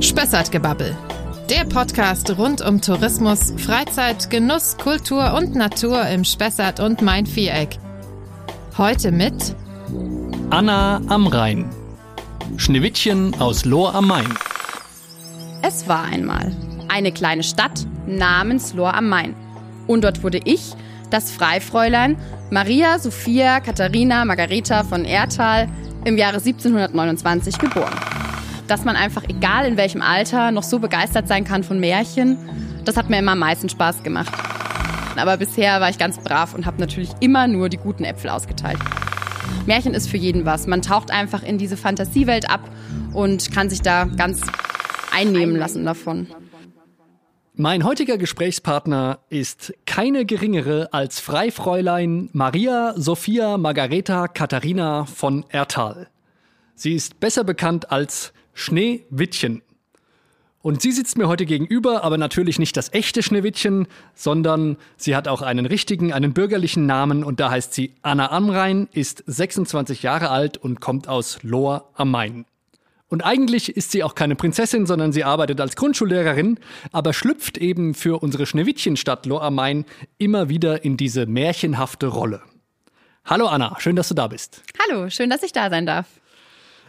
Spessartgebabbel. Der Podcast rund um Tourismus, Freizeit, Genuss, Kultur und Natur im Spessart und Main-Viereck. Heute mit Anna am Rhein. Schneewittchen aus Lohr am Main. Es war einmal eine kleine Stadt namens Lohr am Main. Und dort wurde ich, das Freifräulein Maria Sophia Katharina Margareta von Erthal, im Jahre 1729 geboren. Dass man einfach, egal in welchem Alter, noch so begeistert sein kann von Märchen, das hat mir immer am meisten Spaß gemacht. Aber bisher war ich ganz brav und habe natürlich immer nur die guten Äpfel ausgeteilt. Märchen ist für jeden was. Man taucht einfach in diese Fantasiewelt ab und kann sich da ganz einnehmen lassen davon. Mein heutiger Gesprächspartner ist keine geringere als Freifräulein Maria Sophia Margareta Katharina von Erthal. Sie ist besser bekannt als Schneewittchen. Und sie sitzt mir heute gegenüber, aber natürlich nicht das echte Schneewittchen, sondern sie hat auch einen richtigen, einen bürgerlichen Namen und da heißt sie Anna Amrein, ist 26 Jahre alt und kommt aus Lohr am Main. Und eigentlich ist sie auch keine Prinzessin, sondern sie arbeitet als Grundschullehrerin, aber schlüpft eben für unsere Schneewittchenstadt Lohr am Main immer wieder in diese märchenhafte Rolle. Hallo Anna, schön, dass du da bist. Hallo, schön, dass ich da sein darf.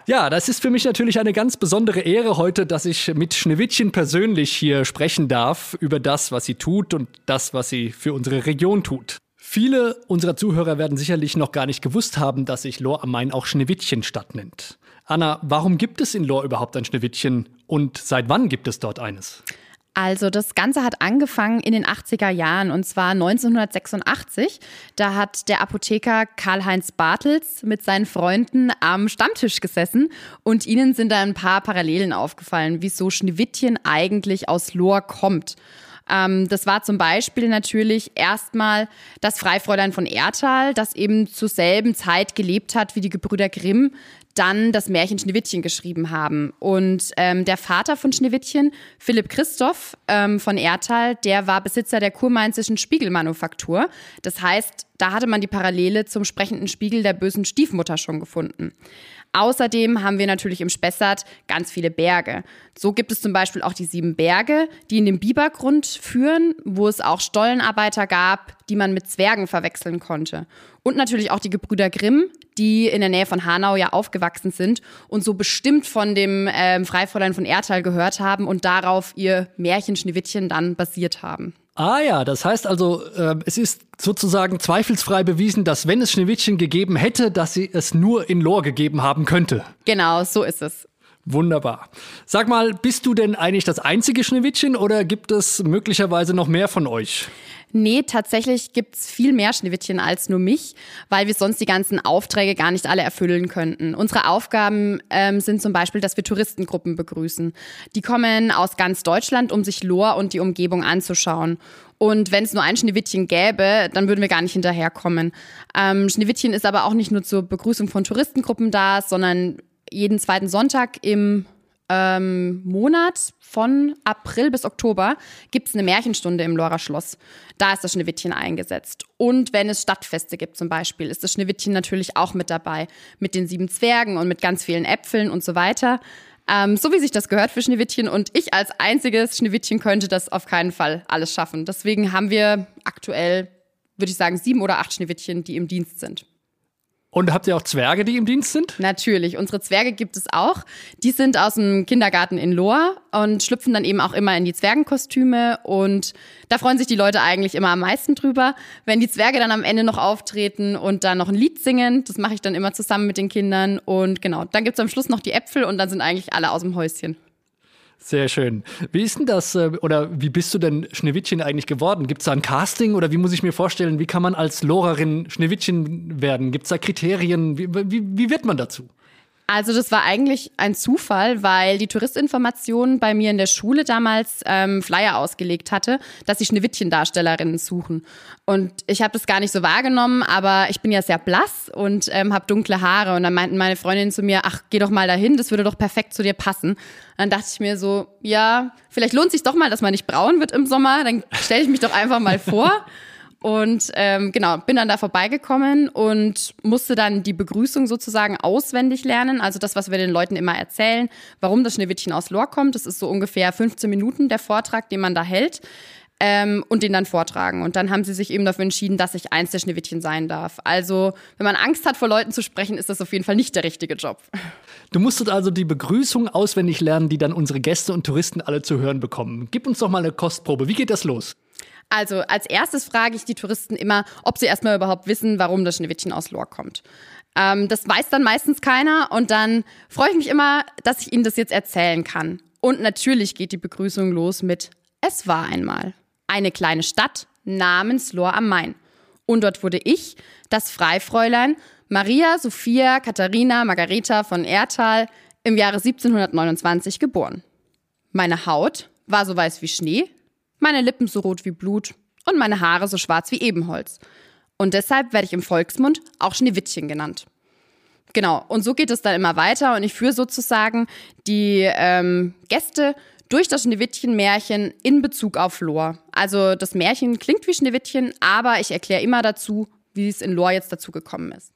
Ja, das ist für mich natürlich eine ganz besondere Ehre heute, dass ich mit Schneewittchen persönlich hier sprechen darf über das, was sie tut und das, was sie für unsere Region tut. Viele unserer Zuhörer werden sicherlich noch gar nicht gewusst haben, dass sich Lohr am Main auch Schneewittchenstadt nennt. Anna, warum gibt es in Lohr überhaupt ein Schneewittchen und seit wann gibt es dort eines? Also das Ganze hat angefangen in den 80er Jahren und zwar 1986. Da hat der Apotheker Karl-Heinz Bartels mit seinen Freunden am Stammtisch gesessen und ihnen sind da ein paar Parallelen aufgefallen, wieso Schneewittchen eigentlich aus Lohr kommt. Ähm, das war zum Beispiel natürlich erstmal das Freifräulein von Erthal, das eben zur selben Zeit gelebt hat wie die Gebrüder Grimm dann das Märchen Schneewittchen geschrieben haben. Und ähm, der Vater von Schneewittchen, Philipp Christoph ähm, von Erthal, der war Besitzer der kurmainzischen Spiegelmanufaktur. Das heißt, da hatte man die Parallele zum sprechenden Spiegel der bösen Stiefmutter schon gefunden. Außerdem haben wir natürlich im Spessart ganz viele Berge. So gibt es zum Beispiel auch die sieben Berge, die in den Bibergrund führen, wo es auch Stollenarbeiter gab, die man mit Zwergen verwechseln konnte. Und natürlich auch die Gebrüder Grimm, die in der Nähe von Hanau ja aufgewachsen sind und so bestimmt von dem ähm, Freifräulein von Erthal gehört haben und darauf ihr Märchen Schneewittchen dann basiert haben. Ah ja, das heißt also, äh, es ist sozusagen zweifelsfrei bewiesen, dass wenn es Schneewittchen gegeben hätte, dass sie es nur in Lohr gegeben haben könnte. Genau, so ist es. Wunderbar. Sag mal, bist du denn eigentlich das einzige Schneewittchen oder gibt es möglicherweise noch mehr von euch? Nee, tatsächlich gibt's viel mehr Schneewittchen als nur mich, weil wir sonst die ganzen Aufträge gar nicht alle erfüllen könnten. Unsere Aufgaben ähm, sind zum Beispiel, dass wir Touristengruppen begrüßen. Die kommen aus ganz Deutschland, um sich Lohr und die Umgebung anzuschauen. Und wenn es nur ein Schneewittchen gäbe, dann würden wir gar nicht hinterherkommen. Ähm, Schneewittchen ist aber auch nicht nur zur Begrüßung von Touristengruppen da, sondern jeden zweiten Sonntag im ähm, Monat von April bis Oktober gibt es eine Märchenstunde im Lora Schloss. Da ist das Schneewittchen eingesetzt. Und wenn es Stadtfeste gibt zum Beispiel, ist das Schneewittchen natürlich auch mit dabei. Mit den sieben Zwergen und mit ganz vielen Äpfeln und so weiter. Ähm, so wie sich das gehört für Schneewittchen. Und ich als einziges Schneewittchen könnte das auf keinen Fall alles schaffen. Deswegen haben wir aktuell, würde ich sagen, sieben oder acht Schneewittchen, die im Dienst sind. Und habt ihr auch Zwerge, die im Dienst sind? Natürlich, unsere Zwerge gibt es auch. Die sind aus dem Kindergarten in Lohr und schlüpfen dann eben auch immer in die Zwergenkostüme. Und da freuen sich die Leute eigentlich immer am meisten drüber, wenn die Zwerge dann am Ende noch auftreten und dann noch ein Lied singen. Das mache ich dann immer zusammen mit den Kindern. Und genau, dann gibt's am Schluss noch die Äpfel und dann sind eigentlich alle aus dem Häuschen. Sehr schön. Wie ist denn das, äh, oder wie bist du denn Schneewittchen eigentlich geworden? Gibt es da ein Casting oder wie muss ich mir vorstellen, wie kann man als Lorerin Schneewittchen werden? Gibt es da Kriterien? Wie, wie, wie wird man dazu? Also das war eigentlich ein Zufall, weil die Touristinformation bei mir in der Schule damals ähm, Flyer ausgelegt hatte, dass sie Schneewittchen-Darstellerinnen suchen. Und ich habe das gar nicht so wahrgenommen, aber ich bin ja sehr blass und ähm, habe dunkle Haare. Und dann meinten meine Freundinnen zu mir, ach, geh doch mal dahin, das würde doch perfekt zu dir passen. Und dann dachte ich mir so, ja, vielleicht lohnt sich doch mal, dass man nicht braun wird im Sommer. Dann stelle ich mich doch einfach mal vor. Und ähm, genau, bin dann da vorbeigekommen und musste dann die Begrüßung sozusagen auswendig lernen. Also das, was wir den Leuten immer erzählen, warum das Schneewittchen aus Lor kommt. Das ist so ungefähr 15 Minuten der Vortrag, den man da hält. Ähm, und den dann vortragen. Und dann haben sie sich eben dafür entschieden, dass ich eins der Schneewittchen sein darf. Also, wenn man Angst hat, vor Leuten zu sprechen, ist das auf jeden Fall nicht der richtige Job. Du musstest also die Begrüßung auswendig lernen, die dann unsere Gäste und Touristen alle zu hören bekommen. Gib uns doch mal eine Kostprobe. Wie geht das los? Also als erstes frage ich die Touristen immer, ob sie erstmal überhaupt wissen, warum das Schneewittchen aus Lor kommt. Ähm, das weiß dann meistens keiner und dann freue ich mich immer, dass ich ihnen das jetzt erzählen kann. Und natürlich geht die Begrüßung los mit Es war einmal eine kleine Stadt namens Lor am Main. Und dort wurde ich, das Freifräulein Maria Sophia Katharina Margareta von Erthal, im Jahre 1729 geboren. Meine Haut war so weiß wie Schnee, meine Lippen so rot wie Blut und meine Haare so schwarz wie Ebenholz. Und deshalb werde ich im Volksmund auch Schneewittchen genannt. Genau, und so geht es dann immer weiter und ich führe sozusagen die ähm, Gäste durch das Schneewittchen-Märchen in Bezug auf Lor. Also das Märchen klingt wie Schneewittchen, aber ich erkläre immer dazu, wie es in Lor jetzt dazu gekommen ist.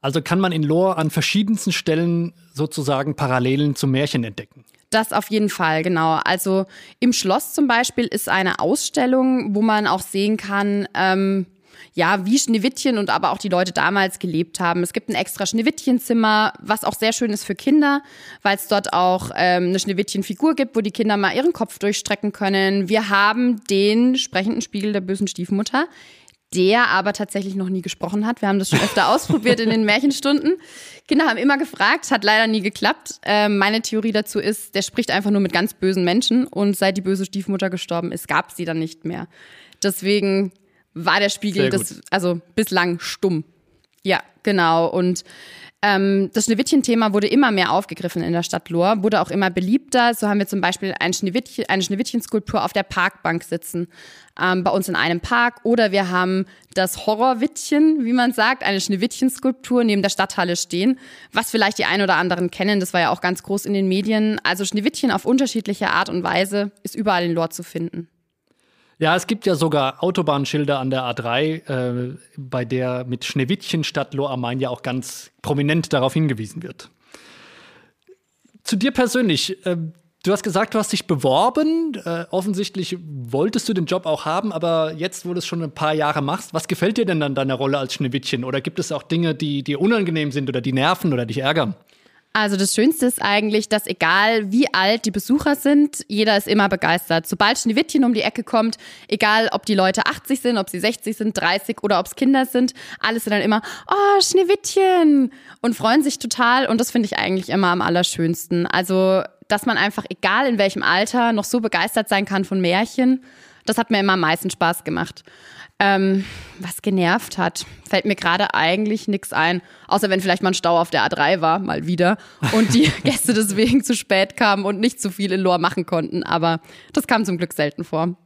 Also kann man in Lor an verschiedensten Stellen sozusagen Parallelen zum Märchen entdecken. Das auf jeden Fall, genau. Also im Schloss zum Beispiel ist eine Ausstellung, wo man auch sehen kann, ähm, ja, wie Schneewittchen und aber auch die Leute damals gelebt haben. Es gibt ein extra Schneewittchenzimmer, was auch sehr schön ist für Kinder, weil es dort auch ähm, eine Schneewittchenfigur gibt, wo die Kinder mal ihren Kopf durchstrecken können. Wir haben den sprechenden Spiegel der bösen Stiefmutter der aber tatsächlich noch nie gesprochen hat. Wir haben das schon öfter ausprobiert in den Märchenstunden. Kinder haben immer gefragt, hat leider nie geklappt. Äh, meine Theorie dazu ist, der spricht einfach nur mit ganz bösen Menschen und seit die böse Stiefmutter gestorben ist, gab sie dann nicht mehr. Deswegen war der Spiegel das, also bislang stumm. Ja, genau. Und ähm, das Schneewittchen-Thema wurde immer mehr aufgegriffen in der Stadt Lohr, wurde auch immer beliebter. So haben wir zum Beispiel ein Schneewittchen, eine Schneewittchen-Skulptur auf der Parkbank sitzen, ähm, bei uns in einem Park. Oder wir haben das Horrorwittchen, wie man sagt, eine Schneewittchen-Skulptur neben der Stadthalle stehen, was vielleicht die ein oder anderen kennen. Das war ja auch ganz groß in den Medien. Also Schneewittchen auf unterschiedliche Art und Weise ist überall in Lohr zu finden. Ja, es gibt ja sogar Autobahnschilder an der A3, äh, bei der mit Schneewittchen statt Lohr am Main ja auch ganz prominent darauf hingewiesen wird. Zu dir persönlich. Äh, du hast gesagt, du hast dich beworben. Äh, offensichtlich wolltest du den Job auch haben, aber jetzt, wo du es schon ein paar Jahre machst, was gefällt dir denn an deiner Rolle als Schneewittchen? Oder gibt es auch Dinge, die dir unangenehm sind oder die nerven oder dich ärgern? Also das Schönste ist eigentlich, dass egal wie alt die Besucher sind, jeder ist immer begeistert. Sobald Schneewittchen um die Ecke kommt, egal ob die Leute 80 sind, ob sie 60 sind, 30 oder ob es Kinder sind, alles sind dann immer, oh, Schneewittchen und freuen sich total und das finde ich eigentlich immer am allerschönsten. Also, dass man einfach, egal in welchem Alter, noch so begeistert sein kann von Märchen, das hat mir immer am meisten Spaß gemacht. Ähm, was genervt hat, fällt mir gerade eigentlich nichts ein. Außer wenn vielleicht mal ein Stau auf der A3 war, mal wieder. Und die Gäste deswegen zu spät kamen und nicht so viel in Lohr machen konnten. Aber das kam zum Glück selten vor.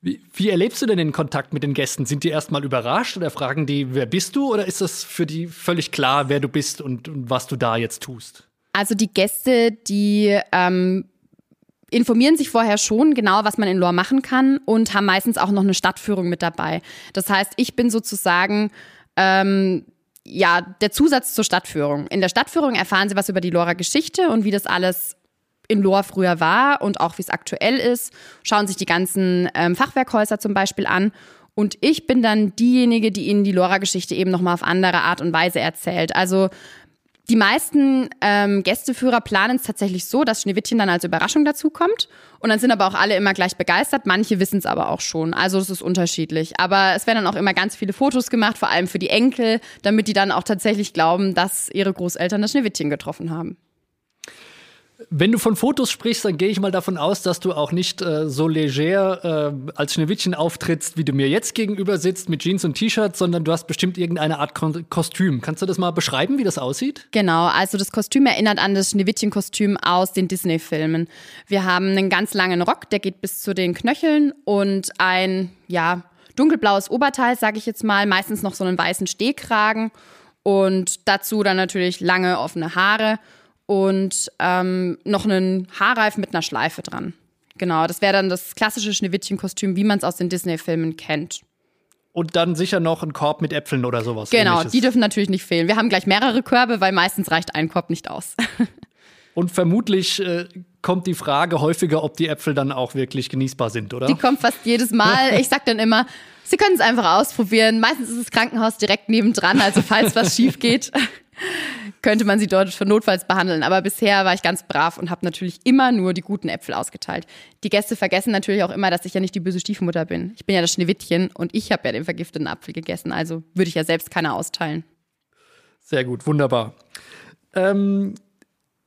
Wie, wie, erlebst du denn den Kontakt mit den Gästen? Sind die erstmal überrascht oder fragen die, wer bist du? Oder ist das für die völlig klar, wer du bist und, und was du da jetzt tust? Also die Gäste, die ähm, informieren sich vorher schon genau, was man in Lohr machen kann und haben meistens auch noch eine Stadtführung mit dabei. Das heißt, ich bin sozusagen ähm, ja der Zusatz zur Stadtführung. In der Stadtführung erfahren sie was über die Lorer Geschichte und wie das alles in Lohr früher war und auch wie es aktuell ist. Schauen sich die ganzen ähm, Fachwerkhäuser zum Beispiel an. Und ich bin dann diejenige, die ihnen die Lora-Geschichte eben nochmal auf andere Art und Weise erzählt. Also die meisten ähm, Gästeführer planen es tatsächlich so, dass Schneewittchen dann als Überraschung dazukommt. Und dann sind aber auch alle immer gleich begeistert. Manche wissen es aber auch schon. Also es ist unterschiedlich. Aber es werden dann auch immer ganz viele Fotos gemacht, vor allem für die Enkel, damit die dann auch tatsächlich glauben, dass ihre Großeltern das Schneewittchen getroffen haben. Wenn du von Fotos sprichst, dann gehe ich mal davon aus, dass du auch nicht äh, so leger äh, als Schneewittchen auftrittst, wie du mir jetzt gegenüber sitzt mit Jeans und T-Shirt, sondern du hast bestimmt irgendeine Art Ko Kostüm. Kannst du das mal beschreiben, wie das aussieht? Genau, also das Kostüm erinnert an das Schneewittchen-Kostüm aus den Disney-Filmen. Wir haben einen ganz langen Rock, der geht bis zu den Knöcheln und ein, ja, dunkelblaues Oberteil, sage ich jetzt mal, meistens noch so einen weißen Stehkragen und dazu dann natürlich lange offene Haare und ähm, noch einen Haarreif mit einer Schleife dran. Genau, das wäre dann das klassische Schneewittchen-Kostüm, wie man es aus den Disney-Filmen kennt. und dann sicher noch ein Korb mit Äpfeln oder sowas. Genau, ähnliches. die dürfen natürlich nicht fehlen. Wir haben gleich mehrere Körbe, weil meistens reicht ein Korb nicht aus. Und vermutlich äh, kommt die Frage häufiger, ob die Äpfel dann auch wirklich genießbar sind, oder? Die kommt fast jedes Mal. Ich sag dann immer, Sie können es einfach ausprobieren. Meistens ist das Krankenhaus direkt nebendran, also falls was schief geht, könnte man sie dort für notfalls behandeln. Aber bisher war ich ganz brav und habe natürlich immer nur die guten Äpfel ausgeteilt. Die Gäste vergessen natürlich auch immer, dass ich ja nicht die böse Stiefmutter bin. Ich bin ja das Schneewittchen und ich habe ja den vergifteten Apfel gegessen. Also würde ich ja selbst keiner austeilen. Sehr gut, wunderbar. Ähm,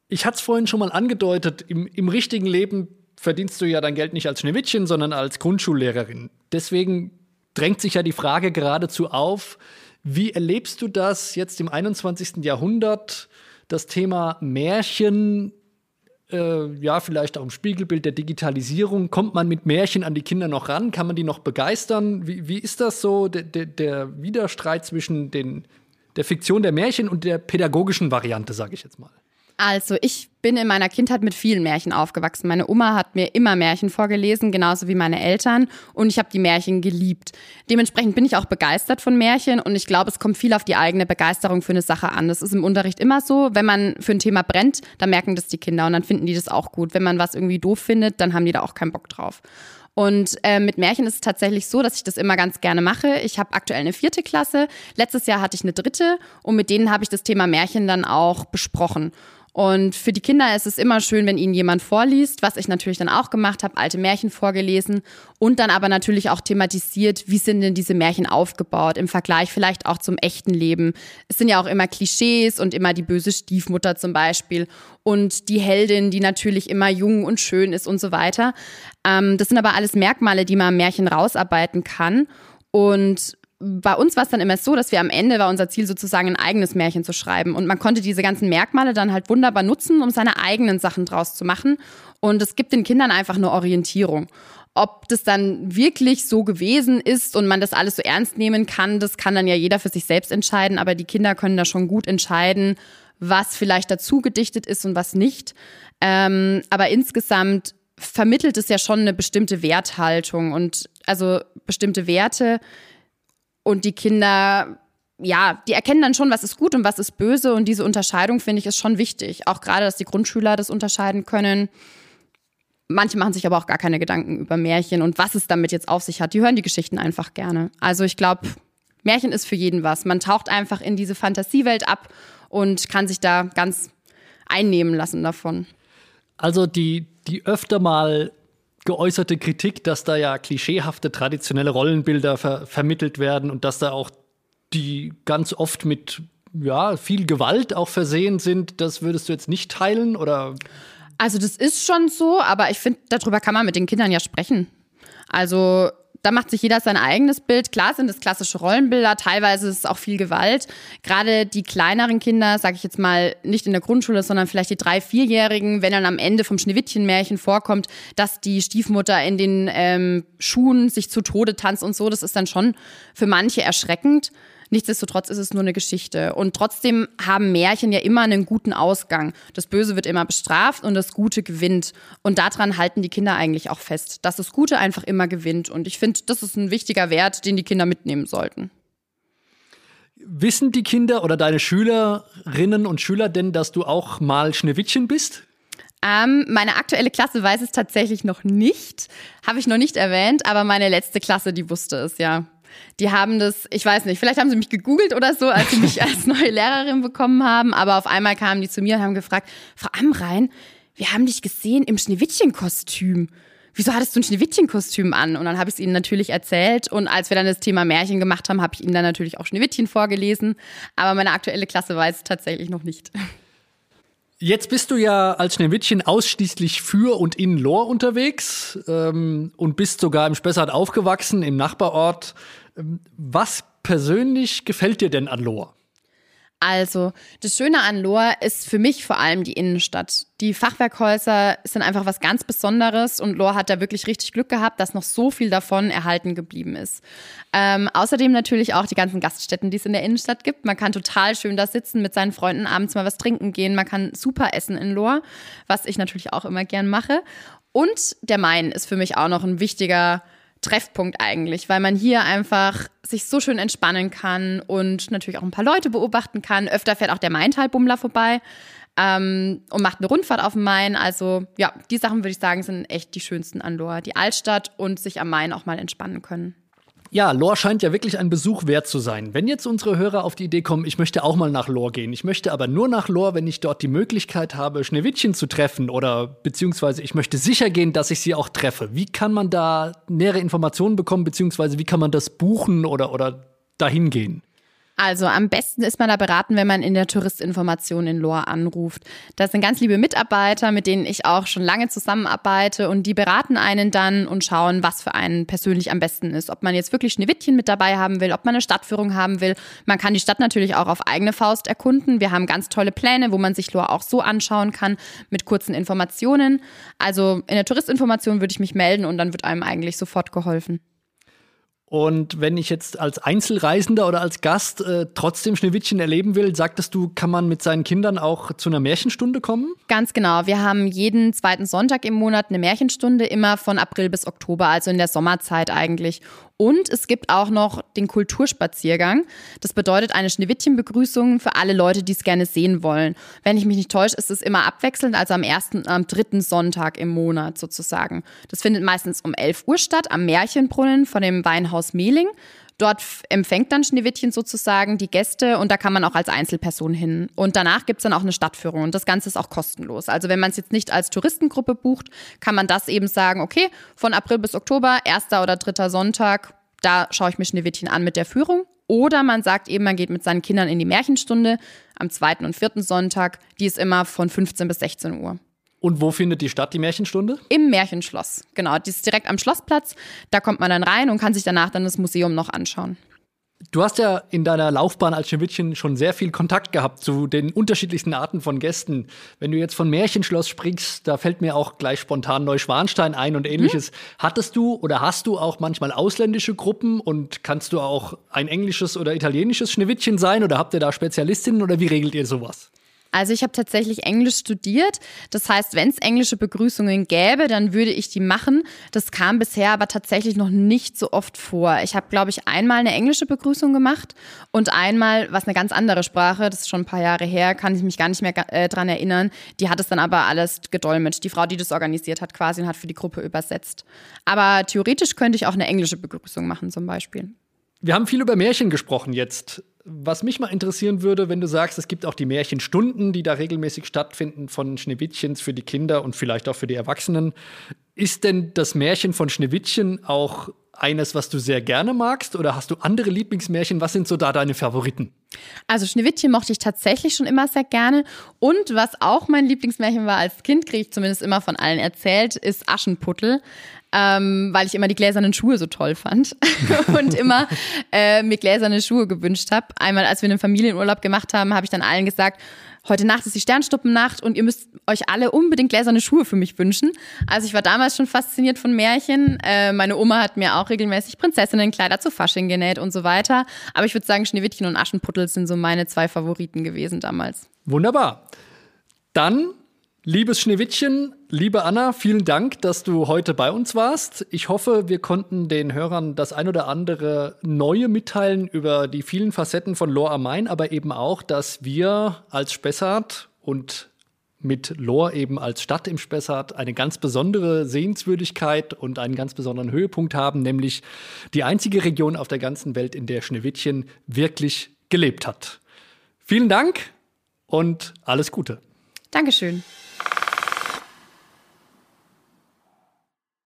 ich hatte es vorhin schon mal angedeutet, im, im richtigen Leben verdienst du ja dein Geld nicht als Schneewittchen, sondern als Grundschullehrerin. Deswegen drängt sich ja die Frage geradezu auf, wie erlebst du das jetzt im 21. Jahrhundert, das Thema Märchen, äh, ja, vielleicht auch im Spiegelbild der Digitalisierung, kommt man mit Märchen an die Kinder noch ran? Kann man die noch begeistern? Wie, wie ist das so, der, der, der Widerstreit zwischen den, der Fiktion der Märchen und der pädagogischen Variante, sage ich jetzt mal? Also ich bin in meiner Kindheit mit vielen Märchen aufgewachsen. Meine Oma hat mir immer Märchen vorgelesen, genauso wie meine Eltern. Und ich habe die Märchen geliebt. Dementsprechend bin ich auch begeistert von Märchen und ich glaube, es kommt viel auf die eigene Begeisterung für eine Sache an. Das ist im Unterricht immer so. Wenn man für ein Thema brennt, dann merken das die Kinder und dann finden die das auch gut. Wenn man was irgendwie doof findet, dann haben die da auch keinen Bock drauf. Und äh, mit Märchen ist es tatsächlich so, dass ich das immer ganz gerne mache. Ich habe aktuell eine vierte Klasse. Letztes Jahr hatte ich eine dritte und mit denen habe ich das Thema Märchen dann auch besprochen. Und für die Kinder ist es immer schön, wenn ihnen jemand vorliest, was ich natürlich dann auch gemacht habe, alte Märchen vorgelesen und dann aber natürlich auch thematisiert, wie sind denn diese Märchen aufgebaut im Vergleich vielleicht auch zum echten Leben. Es sind ja auch immer Klischees und immer die böse Stiefmutter zum Beispiel und die Heldin, die natürlich immer jung und schön ist und so weiter. Ähm, das sind aber alles Merkmale, die man im Märchen rausarbeiten kann und bei uns war es dann immer so, dass wir am Ende war unser Ziel sozusagen ein eigenes Märchen zu schreiben und man konnte diese ganzen Merkmale dann halt wunderbar nutzen, um seine eigenen Sachen draus zu machen und es gibt den Kindern einfach eine Orientierung. Ob das dann wirklich so gewesen ist und man das alles so ernst nehmen kann, das kann dann ja jeder für sich selbst entscheiden, aber die Kinder können da schon gut entscheiden, was vielleicht dazu gedichtet ist und was nicht. Ähm, aber insgesamt vermittelt es ja schon eine bestimmte Werthaltung und also bestimmte Werte, und die Kinder, ja, die erkennen dann schon, was ist gut und was ist böse. Und diese Unterscheidung, finde ich, ist schon wichtig. Auch gerade, dass die Grundschüler das unterscheiden können. Manche machen sich aber auch gar keine Gedanken über Märchen und was es damit jetzt auf sich hat. Die hören die Geschichten einfach gerne. Also ich glaube, Märchen ist für jeden was. Man taucht einfach in diese Fantasiewelt ab und kann sich da ganz einnehmen lassen davon. Also die, die öfter mal geäußerte Kritik, dass da ja klischeehafte traditionelle Rollenbilder ver vermittelt werden und dass da auch die ganz oft mit ja, viel Gewalt auch versehen sind, das würdest du jetzt nicht teilen oder? Also das ist schon so, aber ich finde, darüber kann man mit den Kindern ja sprechen. Also da macht sich jeder sein eigenes Bild. Klar sind es klassische Rollenbilder, teilweise ist es auch viel Gewalt. Gerade die kleineren Kinder, sage ich jetzt mal, nicht in der Grundschule, sondern vielleicht die drei, vierjährigen, wenn dann am Ende vom Schneewittchenmärchen vorkommt, dass die Stiefmutter in den ähm, Schuhen sich zu Tode tanzt und so, das ist dann schon für manche erschreckend. Nichtsdestotrotz ist es nur eine Geschichte. Und trotzdem haben Märchen ja immer einen guten Ausgang. Das Böse wird immer bestraft und das Gute gewinnt. Und daran halten die Kinder eigentlich auch fest, dass das Gute einfach immer gewinnt. Und ich finde, das ist ein wichtiger Wert, den die Kinder mitnehmen sollten. Wissen die Kinder oder deine Schülerinnen und Schüler denn, dass du auch mal Schneewittchen bist? Ähm, meine aktuelle Klasse weiß es tatsächlich noch nicht. Habe ich noch nicht erwähnt, aber meine letzte Klasse, die wusste es, ja. Die haben das, ich weiß nicht, vielleicht haben sie mich gegoogelt oder so, als sie mich als neue Lehrerin bekommen haben, aber auf einmal kamen die zu mir und haben gefragt, Frau Amrein, wir haben dich gesehen im Schneewittchenkostüm. Wieso hattest du ein Schneewittchenkostüm an? Und dann habe ich es ihnen natürlich erzählt. Und als wir dann das Thema Märchen gemacht haben, habe ich ihnen dann natürlich auch Schneewittchen vorgelesen. Aber meine aktuelle Klasse weiß es tatsächlich noch nicht. Jetzt bist du ja als Schneewittchen ausschließlich für und in Lohr unterwegs ähm, und bist sogar im Spessart aufgewachsen, im Nachbarort. Ähm, was persönlich gefällt dir denn an Lohr? Also, das Schöne an Lohr ist für mich vor allem die Innenstadt. Die Fachwerkhäuser sind einfach was ganz Besonderes und Lohr hat da wirklich richtig Glück gehabt, dass noch so viel davon erhalten geblieben ist. Ähm, außerdem natürlich auch die ganzen Gaststätten, die es in der Innenstadt gibt. Man kann total schön da sitzen, mit seinen Freunden abends mal was trinken gehen. Man kann super essen in Lohr, was ich natürlich auch immer gern mache. Und der Main ist für mich auch noch ein wichtiger Treffpunkt eigentlich, weil man hier einfach sich so schön entspannen kann und natürlich auch ein paar Leute beobachten kann. Öfter fährt auch der Maintalbummler vorbei ähm, und macht eine Rundfahrt auf dem Main. Also ja, die Sachen würde ich sagen, sind echt die schönsten an Lohr. Die Altstadt und sich am Main auch mal entspannen können. Ja, Lohr scheint ja wirklich ein Besuch wert zu sein. Wenn jetzt unsere Hörer auf die Idee kommen, ich möchte auch mal nach Lohr gehen, ich möchte aber nur nach Lohr, wenn ich dort die Möglichkeit habe, Schneewittchen zu treffen oder beziehungsweise ich möchte sicher gehen, dass ich sie auch treffe. Wie kann man da nähere Informationen bekommen, beziehungsweise wie kann man das buchen oder, oder dahin gehen? Also am besten ist man da beraten, wenn man in der Touristinformation in Lohr anruft. Das sind ganz liebe Mitarbeiter, mit denen ich auch schon lange zusammenarbeite und die beraten einen dann und schauen, was für einen persönlich am besten ist. Ob man jetzt wirklich Schneewittchen mit dabei haben will, ob man eine Stadtführung haben will. Man kann die Stadt natürlich auch auf eigene Faust erkunden. Wir haben ganz tolle Pläne, wo man sich Lohr auch so anschauen kann mit kurzen Informationen. Also in der Touristinformation würde ich mich melden und dann wird einem eigentlich sofort geholfen. Und wenn ich jetzt als Einzelreisender oder als Gast äh, trotzdem Schneewittchen erleben will, sagtest du, kann man mit seinen Kindern auch zu einer Märchenstunde kommen? Ganz genau. Wir haben jeden zweiten Sonntag im Monat eine Märchenstunde, immer von April bis Oktober, also in der Sommerzeit eigentlich. Und es gibt auch noch den Kulturspaziergang. Das bedeutet eine Schneewittchenbegrüßung für alle Leute, die es gerne sehen wollen. Wenn ich mich nicht täusche, ist es immer abwechselnd, also am ersten, am dritten Sonntag im Monat sozusagen. Das findet meistens um 11 Uhr statt, am Märchenbrunnen von dem Weinhaus Mehling. Dort empfängt dann Schneewittchen sozusagen die Gäste und da kann man auch als Einzelperson hin. Und danach gibt es dann auch eine Stadtführung und das Ganze ist auch kostenlos. Also wenn man es jetzt nicht als Touristengruppe bucht, kann man das eben sagen, okay, von April bis Oktober, erster oder dritter Sonntag, da schaue ich mir Schneewittchen an mit der Führung. Oder man sagt eben, man geht mit seinen Kindern in die Märchenstunde am zweiten und vierten Sonntag. Die ist immer von 15 bis 16 Uhr. Und wo findet die statt, die Märchenstunde? Im Märchenschloss, genau. Die ist direkt am Schlossplatz. Da kommt man dann rein und kann sich danach dann das Museum noch anschauen. Du hast ja in deiner Laufbahn als Schneewittchen schon sehr viel Kontakt gehabt zu den unterschiedlichsten Arten von Gästen. Wenn du jetzt von Märchenschloss springst, da fällt mir auch gleich spontan Neuschwanstein ein und ähnliches. Hm? Hattest du oder hast du auch manchmal ausländische Gruppen und kannst du auch ein englisches oder italienisches Schneewittchen sein oder habt ihr da Spezialistinnen oder wie regelt ihr sowas? Also ich habe tatsächlich Englisch studiert. Das heißt, wenn es englische Begrüßungen gäbe, dann würde ich die machen. Das kam bisher aber tatsächlich noch nicht so oft vor. Ich habe, glaube ich, einmal eine englische Begrüßung gemacht und einmal, was eine ganz andere Sprache, das ist schon ein paar Jahre her, kann ich mich gar nicht mehr äh, dran erinnern. Die hat es dann aber alles gedolmetscht. Die Frau, die das organisiert hat, quasi und hat für die Gruppe übersetzt. Aber theoretisch könnte ich auch eine englische Begrüßung machen, zum Beispiel. Wir haben viel über Märchen gesprochen jetzt. Was mich mal interessieren würde, wenn du sagst, es gibt auch die Märchenstunden, die da regelmäßig stattfinden von Schneewittchens für die Kinder und vielleicht auch für die Erwachsenen. Ist denn das Märchen von Schneewittchen auch eines, was du sehr gerne magst? Oder hast du andere Lieblingsmärchen? Was sind so da deine Favoriten? Also Schneewittchen mochte ich tatsächlich schon immer sehr gerne. Und was auch mein Lieblingsmärchen war als Kind, kriege ich zumindest immer von allen erzählt, ist Aschenputtel ähm, weil ich immer die gläsernen Schuhe so toll fand und immer äh, mir gläserne Schuhe gewünscht habe. Einmal, als wir einen Familienurlaub gemacht haben, habe ich dann allen gesagt, heute Nacht ist die Sternstuppennacht und ihr müsst euch alle unbedingt gläserne Schuhe für mich wünschen. Also ich war damals schon fasziniert von Märchen. Äh, meine Oma hat mir auch regelmäßig Prinzessinnenkleider zu Fasching genäht und so weiter. Aber ich würde sagen, Schneewittchen und Aschenputtel sind so meine zwei Favoriten gewesen damals. Wunderbar. Dann Liebes Schneewittchen, liebe Anna, vielen Dank, dass du heute bei uns warst. Ich hoffe, wir konnten den Hörern das ein oder andere Neue mitteilen über die vielen Facetten von Lohr am Main, aber eben auch, dass wir als Spessart und mit Lohr eben als Stadt im Spessart eine ganz besondere Sehenswürdigkeit und einen ganz besonderen Höhepunkt haben, nämlich die einzige Region auf der ganzen Welt, in der Schneewittchen wirklich gelebt hat. Vielen Dank und alles Gute. Dankeschön.